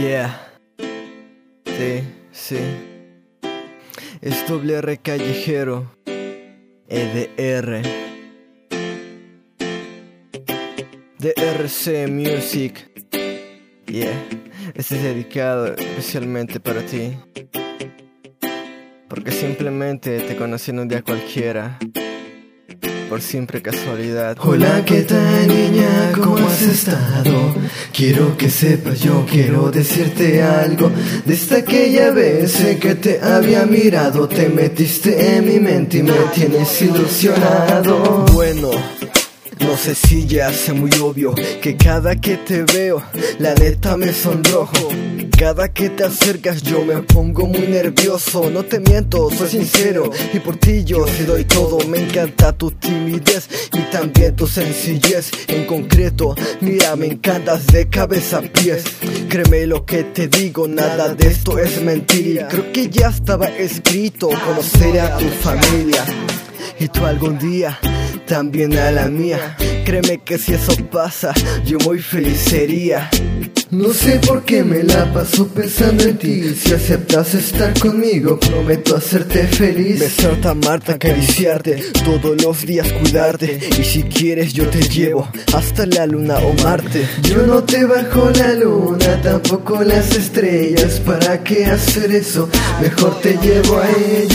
Yeah. Sí, sí. Es doble R callejero. EDR. DRC Music. Yeah. Este es dedicado especialmente para ti. Porque simplemente te conocí en un día cualquiera por simple casualidad. Hola, ¿qué tal niña? ¿Cómo has estado? Quiero que sepas, yo quiero decirte algo. Desde aquella vez en que te había mirado, te metiste en mi mente y me tienes ilusionado. Bueno. No sé si ya hace muy obvio que cada que te veo, la neta me sonrojo. Cada que te acercas yo me pongo muy nervioso. No te miento, soy sincero Y por ti yo te doy todo. Me encanta tu timidez Y también tu sencillez. En concreto, mira me encantas de cabeza a pies. Créeme lo que te digo, nada de esto es mentira. Creo que ya estaba escrito Conocer a tu familia. Y tú algún día también a la mía. Créeme que si eso pasa, yo muy feliz sería. No sé por qué me la paso pensando en ti. Si aceptas estar conmigo, prometo hacerte feliz. Besarte, amarte, acariciarte, todos los días cuidarte. Y si quieres, yo te llevo hasta la luna o Marte. Yo no te bajo la luna, tampoco las estrellas. ¿Para qué hacer eso? Mejor te llevo a ellas.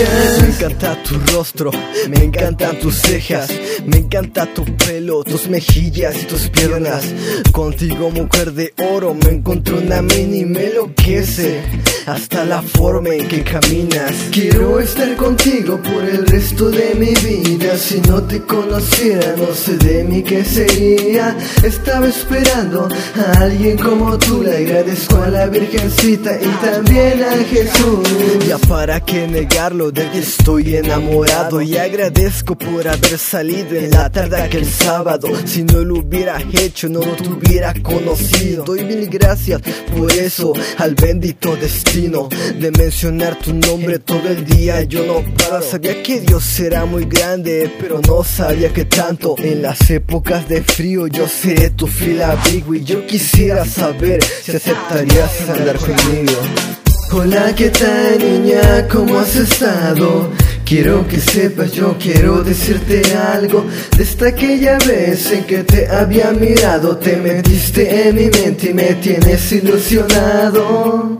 Me encanta tu rostro, me encantan tus cejas, me encanta tu pelo, tus mejillas y tus piernas. Contigo, mujer de oro, me encontré una mini me enloquece hasta la forma en que caminas. Quiero estar contigo por el resto de mi vida. Si no te conociera, no sé de mí qué sería. Estaba esperando a alguien como tú. Le agradezco a la Virgencita y también a Jesús. Ya para qué negarlo, de que estoy enamorado. Y agradezco por haber salido en la tarde aquel sábado. Si no lo hubiera hecho, no te hubiera conocido. Doy mil gracias por eso al bendito destino de mencionar tu nombre todo el día. Yo no para, sabía que Dios era muy grande, pero no sabía que tanto. En las épocas de frío yo seré tu fiel abrigo y yo quisiera saber si aceptarías andar conmigo. Hola, ¿qué tal niña? ¿Cómo has estado? Quiero que sepas, yo quiero decirte algo. Desde aquella vez en que te había mirado Te metiste en mi mente y me tienes ilusionado